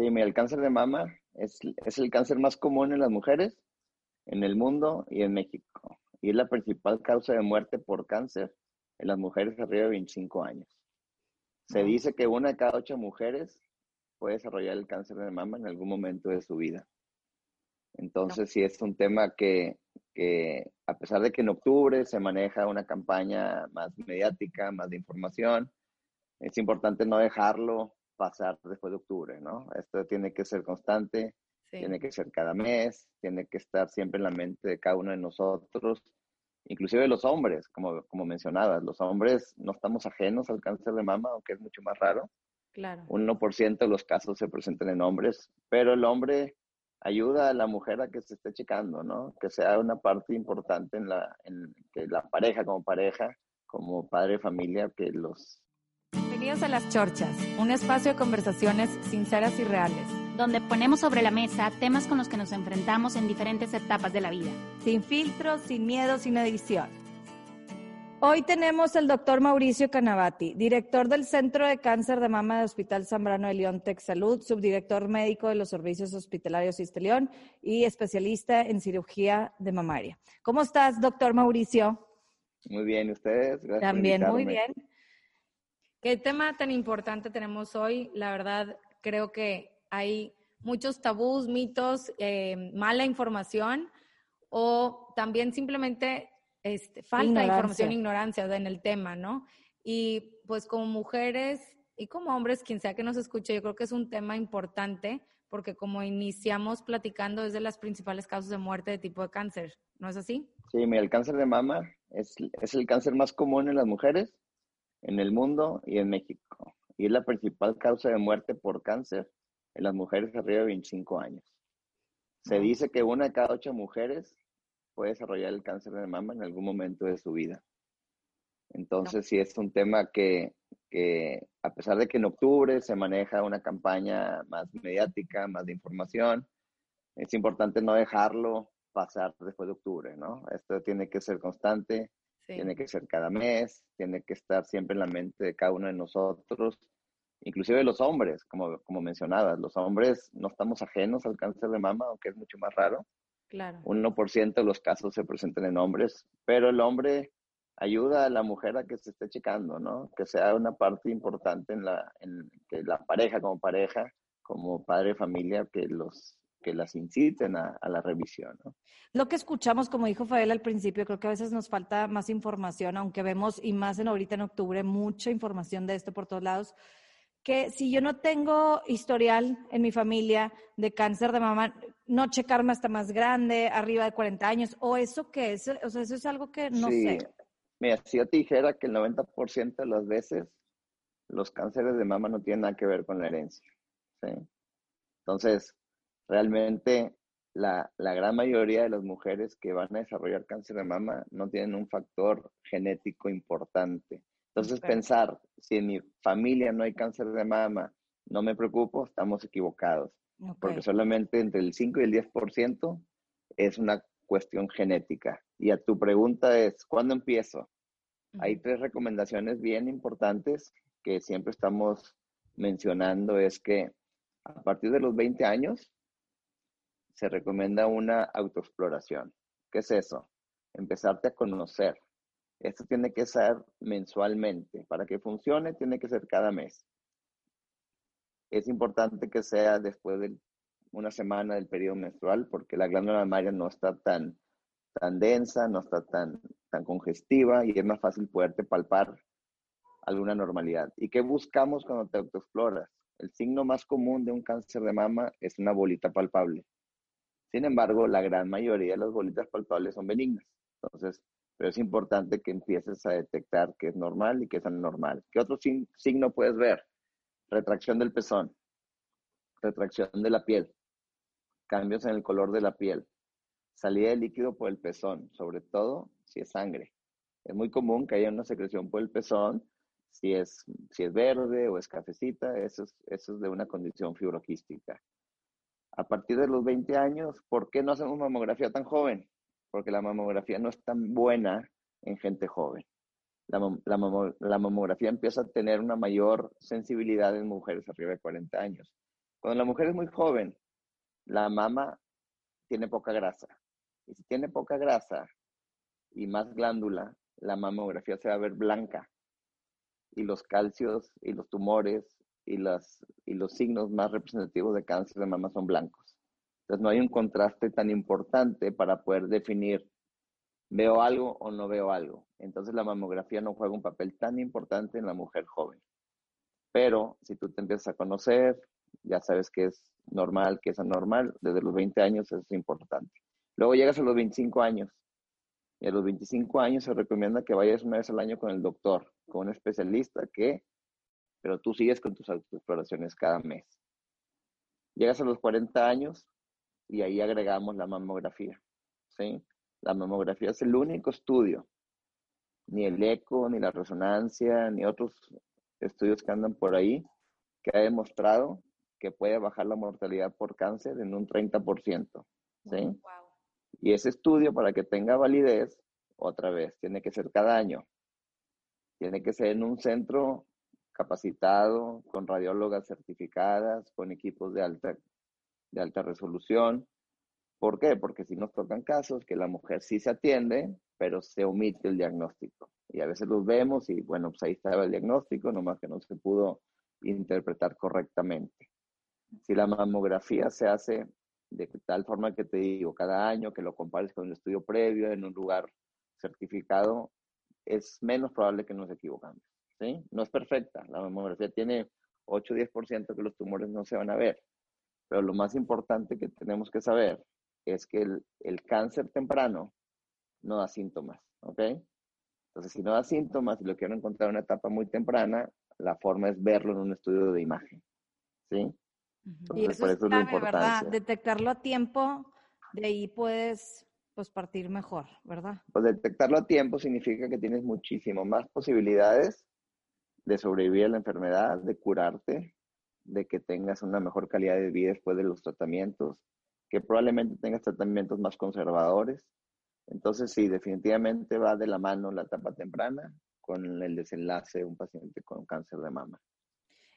Sí, mira, el cáncer de mama es, es el cáncer más común en las mujeres en el mundo y en México. Y es la principal causa de muerte por cáncer en las mujeres arriba de 25 años. Se dice que una de cada ocho mujeres puede desarrollar el cáncer de mama en algún momento de su vida. Entonces, sí es un tema que, que, a pesar de que en octubre se maneja una campaña más mediática, más de información, es importante no dejarlo pasar después de octubre, ¿no? Esto tiene que ser constante, sí. tiene que ser cada mes, tiene que estar siempre en la mente de cada uno de nosotros, inclusive los hombres, como, como mencionabas, los hombres no estamos ajenos al cáncer de mama, aunque es mucho más raro. Claro. 1% de los casos se presentan en hombres, pero el hombre ayuda a la mujer a que se esté checando, ¿no? Que sea una parte importante en la, en que la pareja como pareja, como padre de familia, que los Bienvenidos a Las Chorchas, un espacio de conversaciones sinceras y reales. Donde ponemos sobre la mesa temas con los que nos enfrentamos en diferentes etapas de la vida. Sin filtros, sin miedo, sin edición. Hoy tenemos al doctor Mauricio Canavati, director del Centro de Cáncer de Mama del Hospital Zambrano de León Tech Salud, subdirector médico de los servicios hospitalarios Isteleón y especialista en cirugía de mamaria. ¿Cómo estás, doctor Mauricio? Muy bien, ¿ustedes? Gracias También muy bien. ¿Qué tema tan importante tenemos hoy? La verdad, creo que hay muchos tabús, mitos, eh, mala información o también simplemente este, falta ignorancia. información, ignorancia en el tema, ¿no? Y pues como mujeres y como hombres, quien sea que nos escuche, yo creo que es un tema importante porque como iniciamos platicando es de las principales causas de muerte de tipo de cáncer, ¿no es así? Sí, mira, el cáncer de mama es, es el cáncer más común en las mujeres en el mundo y en México. Y es la principal causa de muerte por cáncer en las mujeres arriba de 25 años. Se dice que una de cada ocho mujeres puede desarrollar el cáncer de mama en algún momento de su vida. Entonces, sí es un tema que, que, a pesar de que en octubre se maneja una campaña más mediática, más de información, es importante no dejarlo pasar después de octubre, ¿no? Esto tiene que ser constante, Sí. tiene que ser cada mes, tiene que estar siempre en la mente de cada uno de nosotros, inclusive los hombres, como, como mencionabas, los hombres no estamos ajenos al cáncer de mama, aunque es mucho más raro. Claro. 1% de los casos se presentan en hombres, pero el hombre ayuda a la mujer a que se esté checando, ¿no? Que sea una parte importante en la, en que la pareja como pareja, como padre de familia, que los que las inciten a, a, la revisión. ¿no? Lo que escuchamos, como dijo Fael al principio, creo que a veces nos falta más información, aunque vemos, y más en ahorita en octubre, mucha información de esto por todos lados, que si yo no tengo historial en mi familia de cáncer de mama, no checarme hasta más grande, arriba de 40 años, o eso que es, o sea, eso es algo que no sí. sé. Mira, si yo te dijera que el 90% de las veces los cánceres de mama no tienen nada que ver con la herencia. ¿sí? Entonces, realmente la, la, gran mayoría de las mujeres que van a desarrollar cáncer de mama no tienen un factor genético importante. Entonces, pensar, si en mi familia no hay cáncer de mama, no me preocupo, estamos equivocados. Okay. Porque solamente entre el 5 y el 10% es una cuestión genética. Y a tu pregunta es, ¿cuándo empiezo? Uh -huh. Hay tres recomendaciones bien importantes que siempre estamos mencionando, es que a partir de los 20 años, se recomienda una autoexploración. ¿Qué es eso? Empezarte a conocer. Esto tiene que ser mensualmente. Para que funcione, tiene que ser cada mes. Es importante que sea después de una semana del periodo menstrual, porque la glándula mamaria no está tan, tan densa, no está tan, tan congestiva y es más fácil poderte palpar alguna normalidad. ¿Y qué buscamos cuando te autoexploras? El signo más común de un cáncer de mama es una bolita palpable. Sin embargo, la gran mayoría de las bolitas palpables son benignas. Entonces, pero es importante que empieces a detectar qué es normal y qué es anormal. ¿Qué otro signo puedes ver? Retracción del pezón. retracción de la piel, cambios en el color de la piel, salida de líquido por el pezón, sobre todo si es sangre. Es muy común que haya una secreción por el pezón, si es, si es verde o es cafecita, eso es, eso es de una condición fibroquística. A partir de los 20 años, ¿por qué no hacemos mamografía tan joven? Porque la mamografía no es tan buena en gente joven. La, mamografía empieza a tener una mayor sensibilidad en mujeres arriba de 40 años. Cuando la mujer es muy joven, la mama tiene poca grasa. Y si tiene poca grasa y más glándula, la mamografía se va a ver blanca. Y los calcios y los tumores y, las, y los signos más representativos de cáncer de mama son blancos. Entonces no hay un contraste tan importante para poder definir veo algo o no veo algo. Entonces la mamografía no juega un papel tan importante en la mujer joven. Pero si tú te empiezas a conocer, ya sabes que es normal, que es anormal, desde los 20 años es importante. Luego llegas a los 25 años y a los 25 años se recomienda que vayas una vez al año con el doctor, con un especialista que, pero tú sigues con tus exploraciones cada mes. Llegas a los 40 años y ahí agregamos la mamografía, ¿sí? La mamografía es el único estudio, ni el eco, ni la resonancia, ni otros estudios que andan por ahí, que ha demostrado que puede bajar la mortalidad por cáncer en un 30%. ¿sí? Y ese estudio, para que tenga validez, otra vez, tiene que ser cada año. Tiene que ser en un centro capacitado, con radiólogas certificadas, con equipos de alta, de alta resolución. ¿Por qué? Porque si nos tocan casos que la mujer sí se atiende, pero se omite el diagnóstico. Y a veces los vemos y bueno, pues ahí estaba el diagnóstico, nomás que no se pudo interpretar correctamente. Si la mamografía se hace de tal forma que te digo, cada año que lo compares con un estudio previo en un lugar certificado, es menos probable que nos equivocamos. ¿Sí? No es perfecta. La mamografía tiene 8 o 10% que los tumores no se van a ver. Pero lo más importante que tenemos que saber es que el, el cáncer temprano no da síntomas. ¿ok? Entonces, si no da síntomas y lo quiero encontrar en una etapa muy temprana, la forma es verlo en un estudio de imagen. ¿sí? y eso, es clave, ¿verdad? Detectarlo a tiempo, de ahí puedes pues partir mejor, ¿verdad? Pues detectarlo a tiempo significa que tienes muchísimo más posibilidades de sobrevivir a la enfermedad, de curarte, de que tengas una mejor calidad de vida después de los tratamientos, que probablemente tengas tratamientos más conservadores. Entonces, sí, definitivamente va de la mano la etapa temprana con el desenlace de un paciente con cáncer de mama.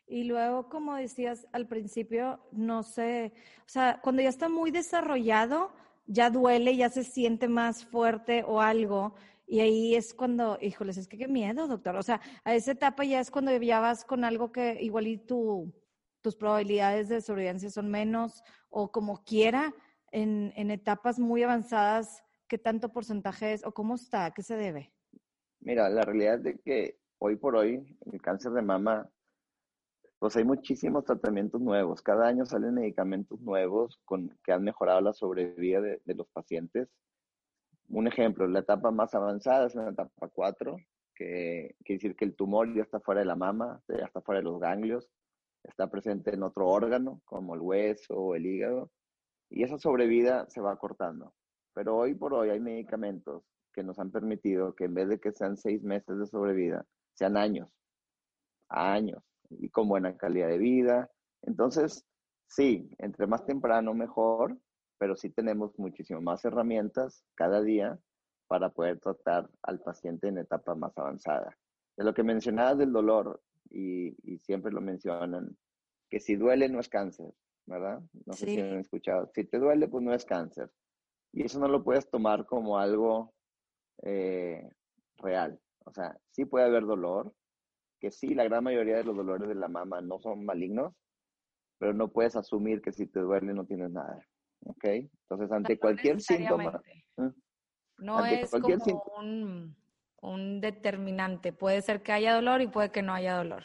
Y luego, como decías al principio, no sé, o sea, cuando ya está muy desarrollado, ya duele, ya se siente más fuerte o algo. Y ahí es cuando, híjoles, es que qué miedo, doctor. O sea, a esa etapa ya es cuando ya vas con algo que igual y tu, tus probabilidades de sobrevivencia son menos o como quiera, en, etapas muy avanzadas, ¿qué tanto porcentaje es o cómo está? ¿Qué se debe? Mira, la realidad es que hoy por hoy el cáncer de mama pues hay muchísimos tratamientos nuevos. Cada año salen medicamentos nuevos con, que han mejorado la sobrevida de, los pacientes. Un ejemplo, la etapa más avanzada es la etapa 4, que quiere decir que el tumor ya está fuera de la mama, ya está fuera de los ganglios, está presente en otro órgano, como el hueso o el hígado, y esa sobrevida se va cortando. Pero hoy por hoy hay medicamentos que nos han permitido que en vez de que sean seis meses de sobrevida, sean años, años y con buena calidad de vida. Entonces, sí, entre más temprano mejor, pero sí tenemos muchísimas más herramientas cada día para poder tratar al paciente en etapa más avanzada. De lo que mencionabas del dolor, y, siempre lo mencionan, que si duele no es cáncer, ¿verdad? No sé si han escuchado. Si te duele, pues no es cáncer. Y eso no lo puedes tomar como algo eh, real. O sea, sí puede haber dolor, que sí, la gran mayoría de los dolores de la mama no son malignos, pero no puedes asumir que si te duele no tienes nada. ¿Ok? Entonces, ante cualquier síntoma. ¿eh? No es como un, un, determinante. Puede ser que haya dolor y puede que no haya dolor.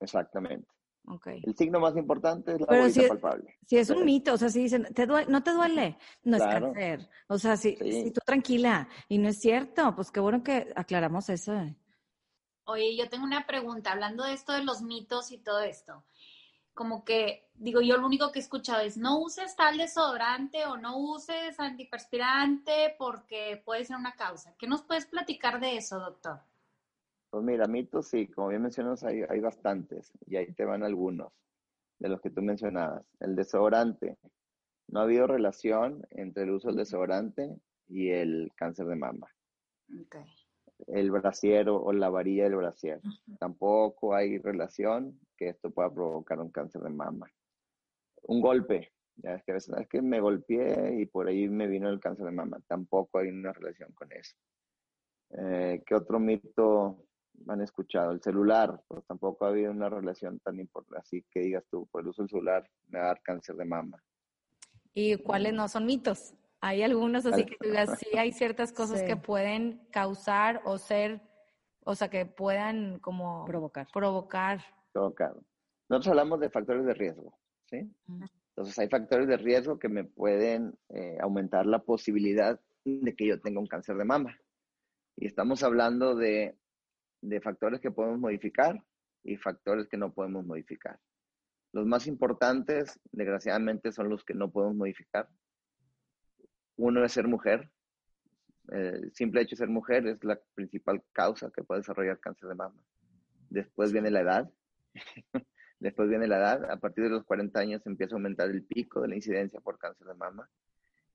Exactamente. Okay. El signo más importante es la Pero si, palpable. Si es un mito, o sea, si dicen, ¿te ¿no te duele? No es cáncer. O sea, si, si, tú tranquila y no es cierto, pues qué bueno que aclaramos eso. Oye, yo tengo una pregunta, hablando de esto de los mitos y todo esto. Como que, digo, yo lo único que he escuchado es no uses tal desodorante o no uses antiperspirante porque puede ser una causa. ¿Qué nos puedes platicar de eso, doctor? Pues mira, mitos sí, como bien mencionas, hay, hay bastantes y ahí te van algunos de los que tú mencionabas. El desodorante. No ha habido relación entre el uso del desodorante y el cáncer de mama. Okay. El brasier o la varilla del brasier. Tampoco hay relación que esto pueda provocar un cáncer de mama. Un golpe. Ya es que a veces es que me golpeé y por ahí me vino el cáncer de mama. Tampoco hay una relación con eso. Eh, ¿Qué otro mito han escuchado? El celular, pues tampoco ha habido una relación tan importante, así que digas tú, por el uso del celular me va a dar cáncer de mama. ¿Y cuáles no son mitos? Hay algunos así que tú digas, sí hay ciertas cosas que pueden causar o ser, o sea, que puedan como provocar. Provocar. Provocar. Nosotros hablamos de factores de riesgo, ¿sí? Entonces hay factores de riesgo que me pueden eh, aumentar la posibilidad de que yo tenga un cáncer de mama. Y estamos hablando de, de factores que podemos modificar y factores que no podemos modificar. Los más importantes, desgraciadamente, son los que no podemos modificar, uno es ser mujer. El simple hecho de ser mujer es la principal causa que puede desarrollar cáncer de mama. Después viene la edad. Después viene la edad. A partir de los 40 años empieza a aumentar el pico de la incidencia por cáncer de mama.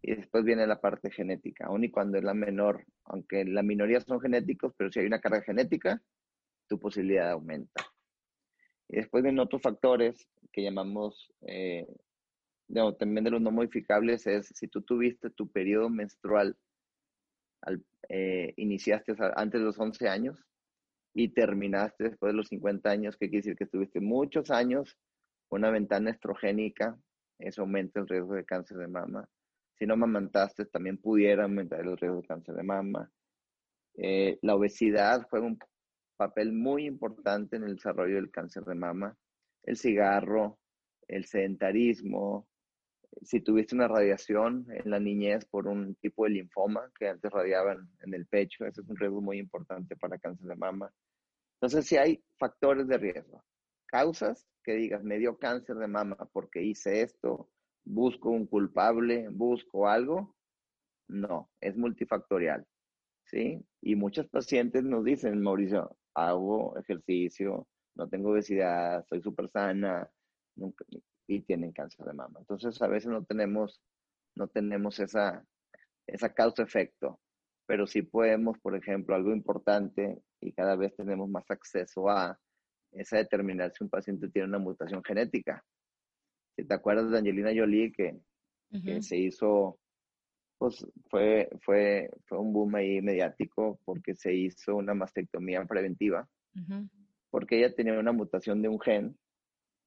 Y después viene la parte genética. Aún y cuando es la menor, aunque la minoría son genéticos, pero si hay una carga genética, tu posibilidad aumenta. Y después vienen otros factores que llamamos eh, también de los no modificables es si tú tuviste tu periodo menstrual, al, eh, iniciaste antes de los 11 años y terminaste después de los 50 años, que quiere decir que estuviste muchos años una ventana estrogénica, eso aumenta el riesgo de cáncer de mama. Si no amamantaste, también pudiera aumentar el riesgo de cáncer de mama. Eh, la obesidad juega un papel muy importante en el desarrollo del cáncer de mama. El cigarro, el sedentarismo, si tuviste una radiación en la niñez por un tipo de linfoma que antes radiaban en el pecho, ese es un riesgo muy importante para cáncer de mama. Entonces, si hay factores de riesgo, causas que digas, me dio cáncer de mama porque hice esto, busco un culpable, busco algo, no, es multifactorial, ¿sí? Y muchos pacientes nos dicen, Mauricio, hago ejercicio, no tengo obesidad, soy súper sana, nunca, y tienen cáncer de mama. Entonces, a veces no tenemos, no tenemos esa, esa causa-efecto, pero sí podemos, por ejemplo, algo importante y cada vez tenemos más acceso a esa determinar si un paciente tiene una mutación genética. Si te acuerdas de Angelina Jolie que, que se hizo, pues fue, fue, fue un boom ahí mediático porque se hizo una mastectomía preventiva, porque ella tenía una mutación de un gen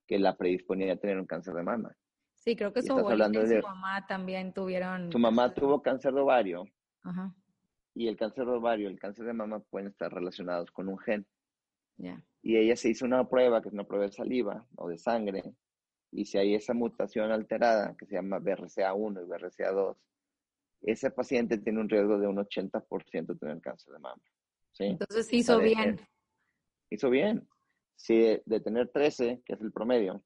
que la predisponía a tener un cáncer de mama. Sí, creo que su abuela y su mamá también tuvieron... Su mamá tuvo cáncer de ovario. Ajá. Y el cáncer de ovario el cáncer de mama pueden estar relacionados con un gen. Ya. Y ella se hizo una prueba, que es una prueba de saliva o de sangre, y si hay esa mutación alterada, que se llama BRCA1 y BRCA2, ese paciente tiene un riesgo de un 80% de tener cáncer de mama. ¿sí? Entonces hizo bien. Hizo bien. Si de, tener 13, que es el promedio,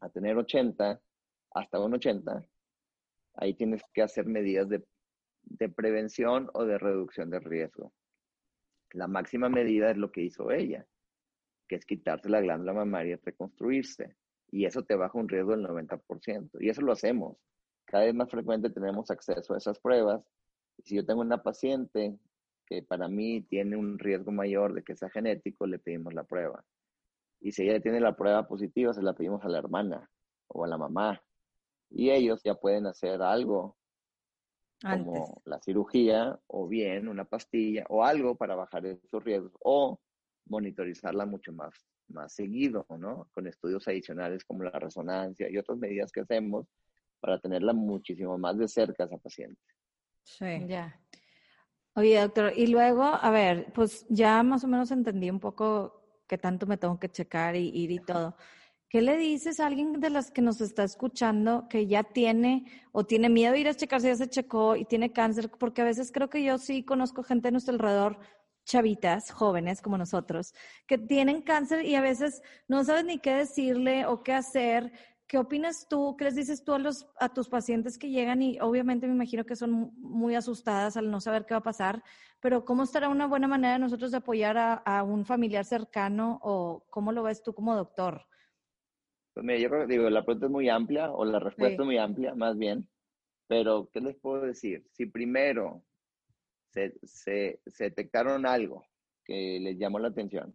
a tener 80, hasta un 80, ahí tienes que hacer medidas de, de prevención o de reducción de riesgo. La máxima medida es lo que hizo ella, que es quitarse la glándula mamaria y reconstruirse. Y eso te baja un riesgo del 90%. Y eso lo hacemos. Cada vez más frecuente tenemos acceso a esas pruebas. Si yo tengo una paciente que para mí tiene un riesgo mayor de que sea genético, le pedimos la prueba. Y si ella tiene la prueba positiva, se la pedimos a la hermana o a la mamá. Y ellos ya pueden hacer algo como la cirugía o bien una pastilla o algo para bajar esos riesgos o monitorizarla mucho más, más seguido, ¿no? Con estudios adicionales como la resonancia y otras medidas que hacemos para tenerla muchísimo más de cerca a esa paciente. Sí. Ya. Oye, doctor, y luego, a ver, pues ya más o menos entendí un poco qué tanto me tengo que checar y ir y todo. ¿Qué le dices a alguien de las que nos está escuchando que ya tiene o tiene miedo de ir a checarse, ya se checó y tiene cáncer? Porque a veces creo que yo sí conozco gente a nuestro alrededor chavitas jóvenes como nosotros que tienen cáncer y a veces no sabes ni qué decirle o qué hacer. ¿Qué opinas tú? ¿Qué les dices tú a, los, a tus pacientes que llegan y obviamente me imagino que son muy asustadas al no saber qué va a pasar, pero ¿cómo estará una buena manera de nosotros de apoyar a, a un familiar cercano o cómo lo ves tú como doctor? Pues mira, yo creo que digo, la pregunta es muy amplia o la respuesta es muy amplia, más bien, pero ¿qué les puedo decir? Si primero se, se, se detectaron algo que les llamó la atención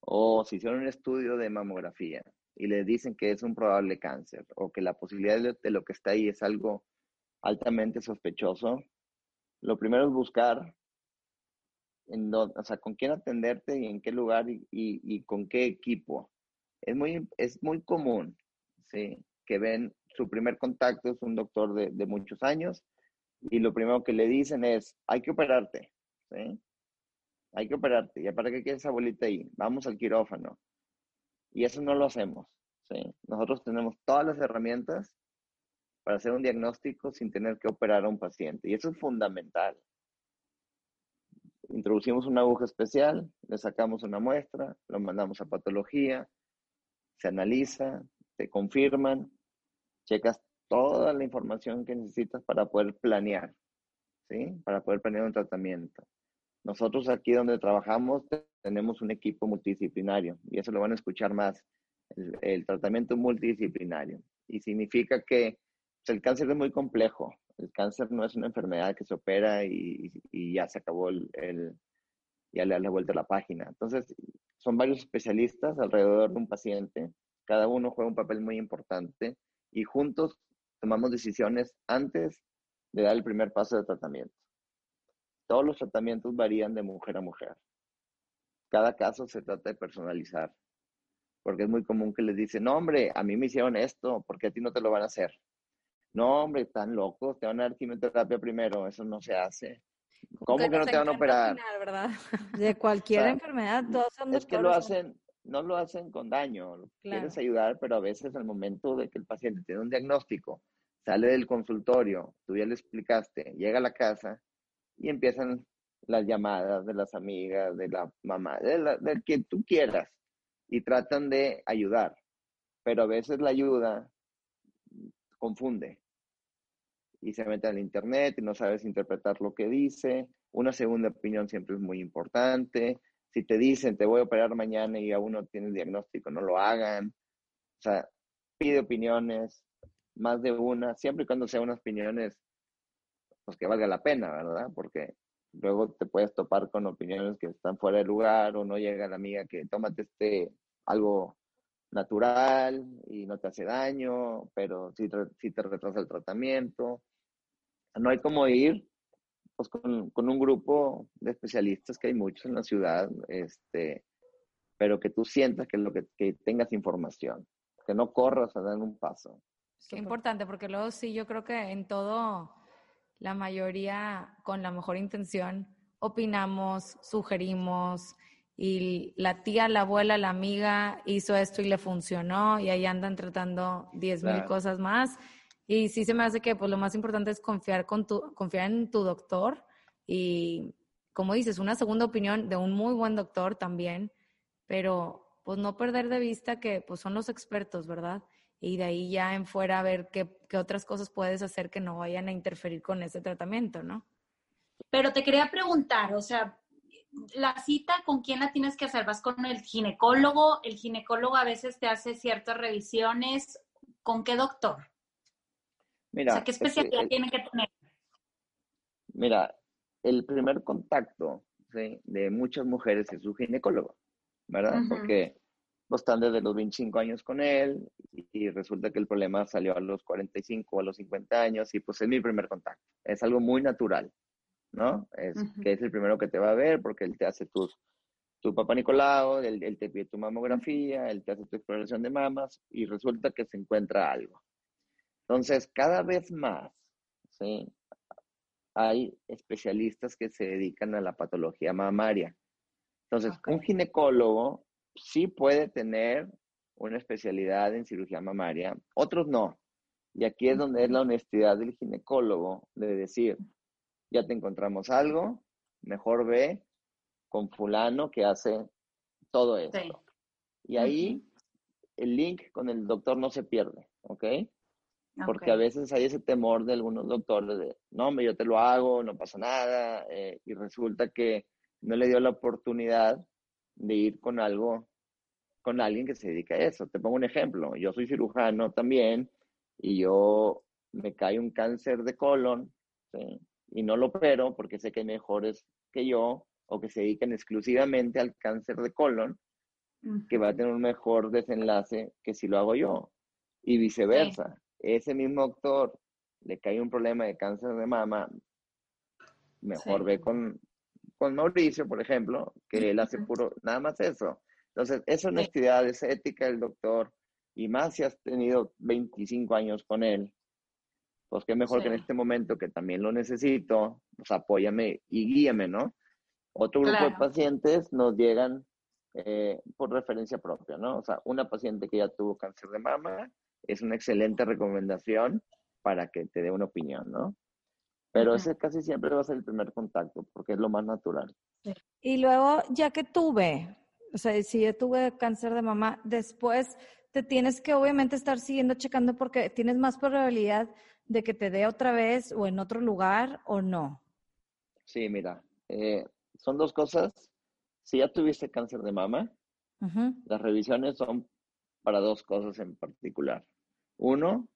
o si hicieron un estudio de mamografía y les dicen que es un probable cáncer o que la posibilidad de, lo que está ahí es algo altamente sospechoso, lo primero es buscar en o sea, con quién atenderte y en qué lugar y, y, con qué equipo. Es muy, es muy común, ¿sí? Que ven, su primer contacto es un doctor de, de muchos años y lo primero que le dicen es, hay que operarte, ¿sí? Hay que operarte. ¿Y para qué quieres esa bolita ahí? Vamos al quirófano. Y eso no lo hacemos, ¿sí? Nosotros tenemos todas las herramientas para hacer un diagnóstico sin tener que operar a un paciente. Y eso es fundamental. Introducimos una aguja especial, le sacamos una muestra, lo mandamos a patología, se analiza, te confirman, checas toda la información que necesitas para poder planear, ¿sí? Para poder planear un tratamiento. Nosotros aquí donde trabajamos tenemos un equipo multidisciplinario y eso lo van a escuchar más, el, tratamiento multidisciplinario. Y significa que pues, el cáncer es muy complejo. El cáncer no es una enfermedad que se opera y, ya se acabó el, ya le da vuelta a la página. Entonces, son varios especialistas alrededor de un paciente. Cada uno juega un papel muy importante y juntos tomamos decisiones antes de dar el primer paso de tratamiento. Todos los tratamientos varían de mujer a mujer. Cada caso se trata de personalizar, porque es muy común que les dicen, no hombre, a mí me hicieron esto, porque a ti no te lo van a hacer? No hombre, están locos, te van a dar quimioterapia primero, eso no se hace. ¿Cómo que, no te van a operar? De cualquier enfermedad, todos son Es que lo hacen, no lo hacen con daño, quieres ayudar, pero a veces al momento de que el paciente tiene un diagnóstico, sale del consultorio, tú ya le explicaste, llega a la casa y empiezan las llamadas de las amigas, de la mamá, de, la, de quien tú quieras, y tratan de ayudar, pero a veces la ayuda confunde y se mete al internet y no sabes interpretar lo que dice. Una segunda opinión siempre es muy importante. Si te dicen, te voy a operar mañana y aún no tienes diagnóstico, no lo hagan. O sea, pide opiniones, más de una, siempre y cuando sean unas opiniones, pues que valga la pena, ¿verdad? Porque luego te puedes topar con opiniones que están fuera de lugar o no llega la amiga que tómate este algo natural y no te hace daño, pero sí, sí te retrasa el tratamiento. No hay como ir pues con, con, un grupo de especialistas que hay muchos en la ciudad, este, pero que tú sientas que, lo que, que tengas información, que no corras a dar un paso. Qué importante, porque luego sí, yo creo que en todo, la mayoría con la mejor intención, opinamos, sugerimos, y la tía, la abuela, la amiga hizo esto y le funcionó, y ahí andan tratando diez mil cosas más y sí se me hace que pues lo más importante es confiar, con tu, confiar en tu doctor y, como dices, una segunda opinión de un muy buen doctor también, pero pues no perder de vista que pues son los expertos, ¿verdad? Y de ahí ya en fuera ver qué, qué otras cosas puedes hacer que no vayan a interferir con ese tratamiento, ¿no? Pero te quería preguntar, o sea, la cita, ¿con quién la tienes que hacer? ¿Vas con el ginecólogo? El ginecólogo a veces te hace ciertas revisiones. ¿Con qué doctor? Mira, ¿qué especialidad tiene que tener? Mira, el primer contacto de muchas mujeres es su ginecólogo, ¿verdad? Porque pues, están desde los 25 años con él y, resulta que el problema salió a los 45 o a los 50 años y pues es mi primer contacto. Es algo muy natural, ¿no? Es que es el primero que te va a ver porque él te hace tus, tu papá Nicolau, él, él te pide tu mamografía, él te hace tu exploración de mamas y resulta que se encuentra algo. Entonces, cada vez más, ¿sí? Hay especialistas que se dedican a la patología mamaria. Entonces, un ginecólogo sí puede tener una especialidad en cirugía mamaria, otros no. Y aquí es donde es la honestidad del ginecólogo de decir, ya te encontramos algo, mejor ve con fulano que hace todo esto. Y ahí el link con el doctor no se pierde, ¿ok? Porque a veces hay ese temor de algunos doctores de, no, yo te lo hago, no pasa nada, eh, y resulta que no le dio la oportunidad de ir con algo, con alguien que se dedica a eso. Te pongo un ejemplo, yo soy cirujano también y yo me cae un cáncer de colon, y no lo opero porque sé que hay mejores que yo o que se dedican exclusivamente al cáncer de colon, que va a tener un mejor desenlace que si lo hago yo. Y viceversa. Ese mismo doctor le cae un problema de cáncer de mama, mejor ve con, con Mauricio, por ejemplo, que él hace puro, nada más eso. Entonces, esa honestidad, esa ética del doctor, y más si has tenido 25 años con él, pues qué mejor que en este momento que también lo necesito, pues apóyame y guíame, ¿no? Otro grupo de pacientes nos llegan eh, por referencia propia, ¿no? O sea, una paciente que ya tuvo cáncer de mama es una excelente recomendación para que te dé una opinión, ¿no? Pero ese casi siempre va a ser el primer contacto porque es lo más natural. Y luego, ya que tuve, o sea, si yo tuve cáncer de mama, después te tienes que obviamente estar siguiendo checando porque tienes más probabilidad de que te dé otra vez o en otro lugar o no? Sí, mira, eh, son dos cosas. Si ya tuviste cáncer de mama, las revisiones son para dos cosas en particular. Uno,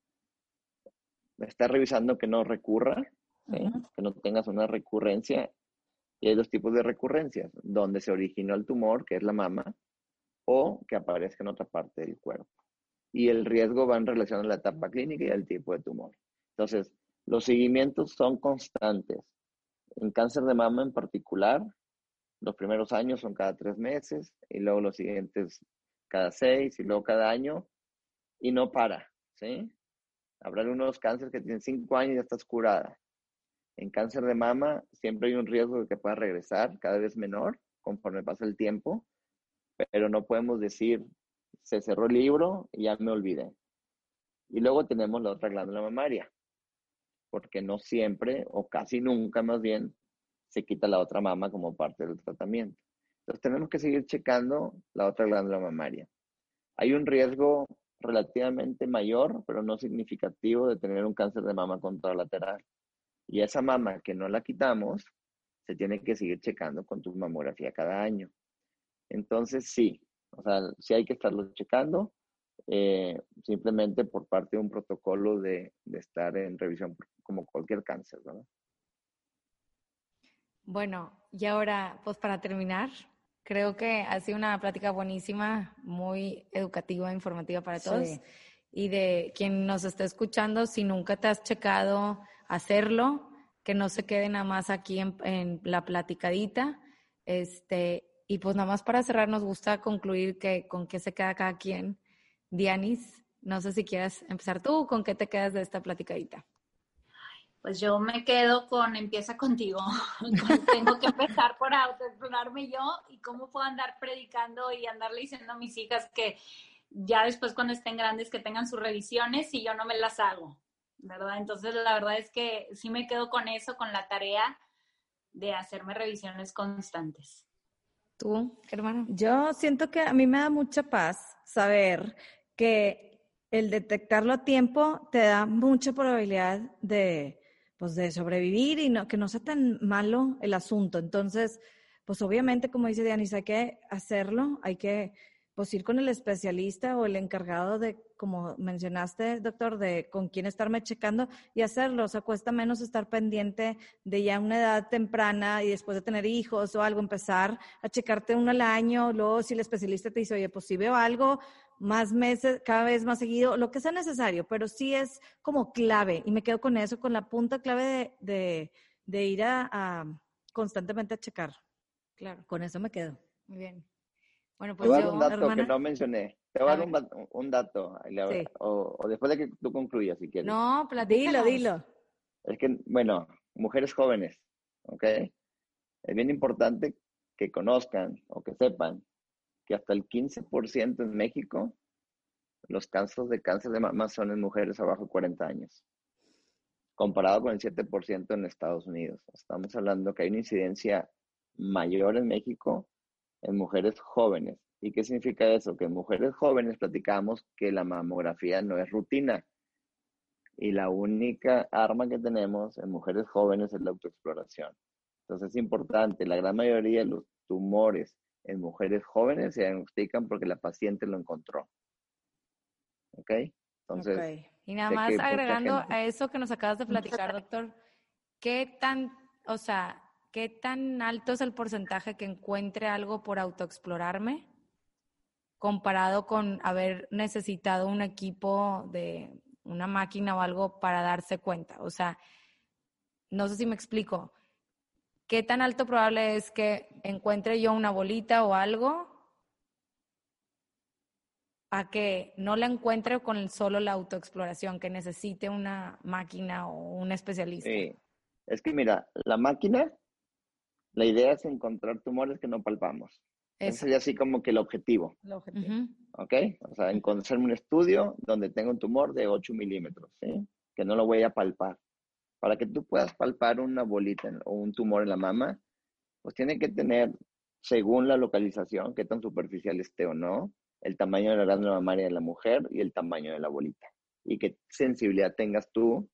está revisando que no recurra, que no tengas una recurrencia. Y hay dos tipos de recurrencias, donde se originó el tumor, que es la mama, o que aparezca en otra parte del cuerpo. Y el riesgo va en relación a la etapa clínica y al tipo de tumor. Entonces, los seguimientos son constantes. En cáncer de mama en particular, los primeros años son cada tres meses y luego los siguientes cada seis y luego cada año y no para, ¿sí? Habrá algunos cánceres que tienen cinco años y ya estás curada. En cáncer de mama siempre hay un riesgo de que pueda regresar cada vez menor conforme pasa el tiempo, pero no podemos decir, se cerró el libro y ya me olvidé. Y luego tenemos la otra glándula mamaria, porque no siempre o casi nunca más bien se quita la otra mama como parte del tratamiento. Entonces tenemos que seguir checando la otra glándula mamaria. Hay un riesgo relativamente mayor, pero no significativo, de tener un cáncer de mama contralateral. Y esa mama que no la quitamos, se tiene que seguir checando con tu mamografía cada año. Entonces, sí, o sea, sí hay que estarlo checando. Eh, simplemente por parte de un protocolo de, estar en revisión como cualquier cáncer, ¿verdad? Bueno, y ahora, pues para terminar, creo que ha sido una plática buenísima, muy educativa, informativa para todos. Y de quien nos está escuchando, si nunca te has checado hacerlo, que no se quede nada más aquí en, en la platicadita. Este, y pues nada más para cerrar, nos gusta concluir que con qué se queda cada quien Dianis, no sé si quieres empezar tú, ¿con qué te quedas de esta platicadita? Pues yo me quedo con empieza contigo. Tengo que empezar por autoexplorarme yo y cómo puedo andar predicando y andarle diciendo a mis hijas que ya después cuando estén grandes que tengan sus revisiones y yo no me las hago, ¿verdad? Entonces la verdad es que sí me quedo con eso, con la tarea de hacerme revisiones constantes. ¿Tú, hermano? Yo siento que a mí me da mucha paz saber que el detectarlo a tiempo te da mucha probabilidad de, pues, de sobrevivir y no, que no sea tan malo el asunto. Entonces, pues obviamente, como dice Dianis, hay que hacerlo, hay que pues ir con el especialista o el encargado de, como mencionaste, doctor, de con quién estarme checando y hacerlo. O sea, cuesta menos estar pendiente de ya una edad temprana y después de tener hijos o algo, empezar a checarte uno al año. Luego, si el especialista te dice, oye, pues si veo algo, más meses, cada vez más seguido, lo que sea necesario, pero sí es como clave. Y me quedo con eso, con la punta clave de, de, ir a, a constantemente a checar. Claro. Con eso me quedo. Muy bien. Bueno, pues Te voy a dar un dato que no mencioné. Te voy a dar un, dato, o, después de que tú concluyas, si quieres. No, dilo, dilo. Es que, bueno, mujeres jóvenes, ¿ok? Es bien importante que conozcan o que sepan que hasta el 15% en México los casos de cáncer de mama son en mujeres abajo de 40 años, comparado con el 7% en Estados Unidos. Estamos hablando que hay una incidencia mayor en México en mujeres jóvenes. ¿Y qué significa eso? Que en mujeres jóvenes platicamos que la mamografía no es rutina. Y la única arma que tenemos en mujeres jóvenes es la autoexploración. Entonces es importante, la gran mayoría de los tumores en mujeres jóvenes se diagnostican porque la paciente lo encontró. ¿Ok? Entonces... Y nada más agregando a eso que nos acabas de platicar, doctor, ¿qué tan, o sea, qué tan alto es el porcentaje que encuentre algo por autoexplorarme comparado con haber necesitado un equipo de una máquina o algo para darse cuenta? O sea, no sé si me explico. ¿Qué tan alto probable es que encuentre yo una bolita o algo a que no la encuentre con solo la autoexploración, que necesite una máquina o un especialista. Sí, es que mira, la máquina, la idea es encontrar tumores que no palpamos. Ese sería así como que el objetivo. El objetivo. ¿Ok? O sea, encontrarme un estudio donde tenga un tumor de 8 milímetros, ¿sí? Que no lo voy a palpar. Para que tú puedas palpar una bolita o un tumor en la mama, pues tiene que tener, según la localización, qué tan superficial esté o no, el tamaño de la glándula mamaria de la mujer y el tamaño de la bolita. Y qué sensibilidad tengas tú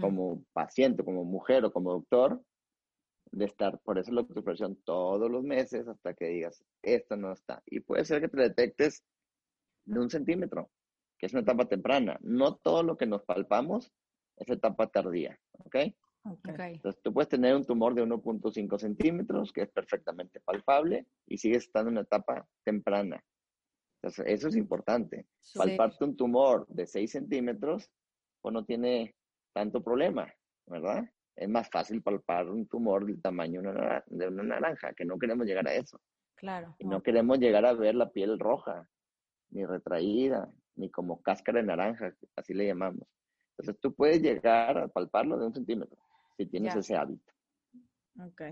como paciente, como mujer o como doctor, de estar, por eso la autoexploración todos los meses hasta que digas, esto no está. Y puede ser que te detectes de un centímetro, que es una etapa temprana. No todo lo que nos palpamos es etapa tardía, ¿ok? Okay. Entonces tú puedes tener un tumor de 1.5 centímetros, que es perfectamente palpable, y sigues estando en una etapa temprana eso es importante. Palparte un tumor de 6 centímetros, pues no tiene tanto problema, ¿verdad? Es más fácil palpar un tumor del tamaño de una naranja, que no queremos llegar a eso. Claro. Y no queremos llegar a ver la piel roja, ni retraída, ni como cáscara de naranja, así le llamamos. Entonces tú puedes llegar a palparlo de un centímetro, si tienes ese hábito. Ok.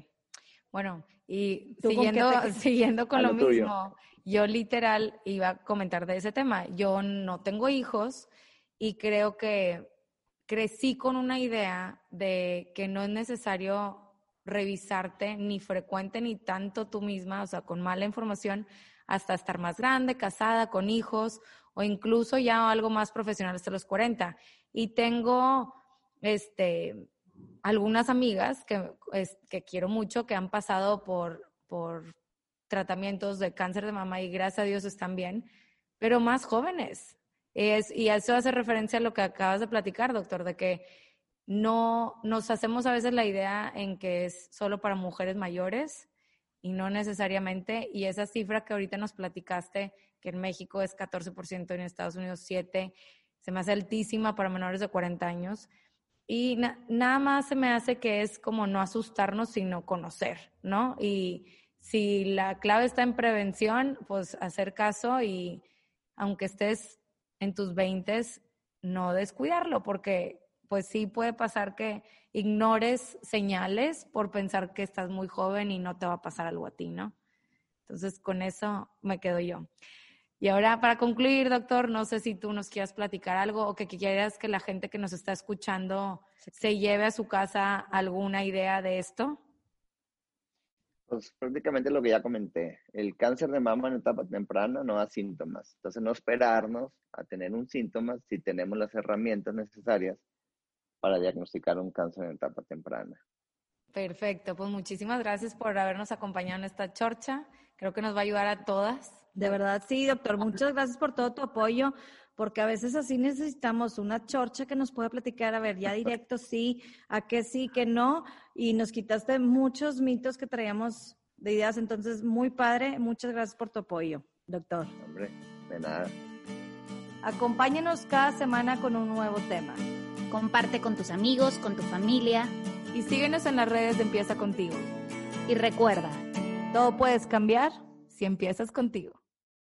Bueno, y siguiendo, siguiendo con lo, mismo, yo literal iba a comentar de ese tema. Yo no tengo hijos y creo que crecí con una idea de que no es necesario revisarte ni frecuente ni tanto tú misma, o sea, con mala información, hasta estar más grande, casada, con hijos o incluso ya algo más profesional hasta los 40. Y tengo, este, algunas amigas que, que quiero mucho que han pasado por, por tratamientos de cáncer de mama y gracias a Dios están bien, pero más jóvenes. Es, y eso hace referencia a lo que acabas de platicar, doctor, de que no nos hacemos a veces la idea en que es solo para mujeres mayores y no necesariamente. Y esa cifra que ahorita nos platicaste, que en México es 14%, en Estados Unidos 7%, se me hace altísima para menores de 40 años. Y nada más se me hace que es como no asustarnos, sino conocer, ¿no? Y si la clave está en prevención, pues hacer caso y aunque estés en tus veintes, no descuidarlo, porque pues sí puede pasar que ignores señales por pensar que estás muy joven y no te va a pasar algo a ti, ¿no? Entonces, con eso me quedo yo. Y ahora, para concluir, doctor, no sé si tú nos quieras platicar algo o que quieras que la gente que nos está escuchando se lleve a su casa alguna idea de esto. Pues prácticamente lo que ya comenté. El cáncer de mama en etapa temprana no da síntomas. Entonces, no esperarnos a tener un síntoma si tenemos las herramientas necesarias para diagnosticar un cáncer en etapa temprana. Perfecto, pues muchísimas gracias por habernos acompañado en esta chorcha. Creo que nos va a ayudar a todas de verdad, sí, doctor. Muchas gracias por todo tu apoyo, porque a veces así necesitamos una chorcha que nos pueda platicar, a ver, ya directo sí, a qué sí, que no, y nos quitaste muchos mitos que traíamos de ideas. Entonces, muy padre. Muchas gracias por tu apoyo, doctor. Hombre, de nada. Acompáñenos cada semana con un nuevo tema. Comparte con tus amigos, con tu familia. Y síguenos en las redes de Empieza Contigo. Y recuerda, todo puedes cambiar si empiezas contigo.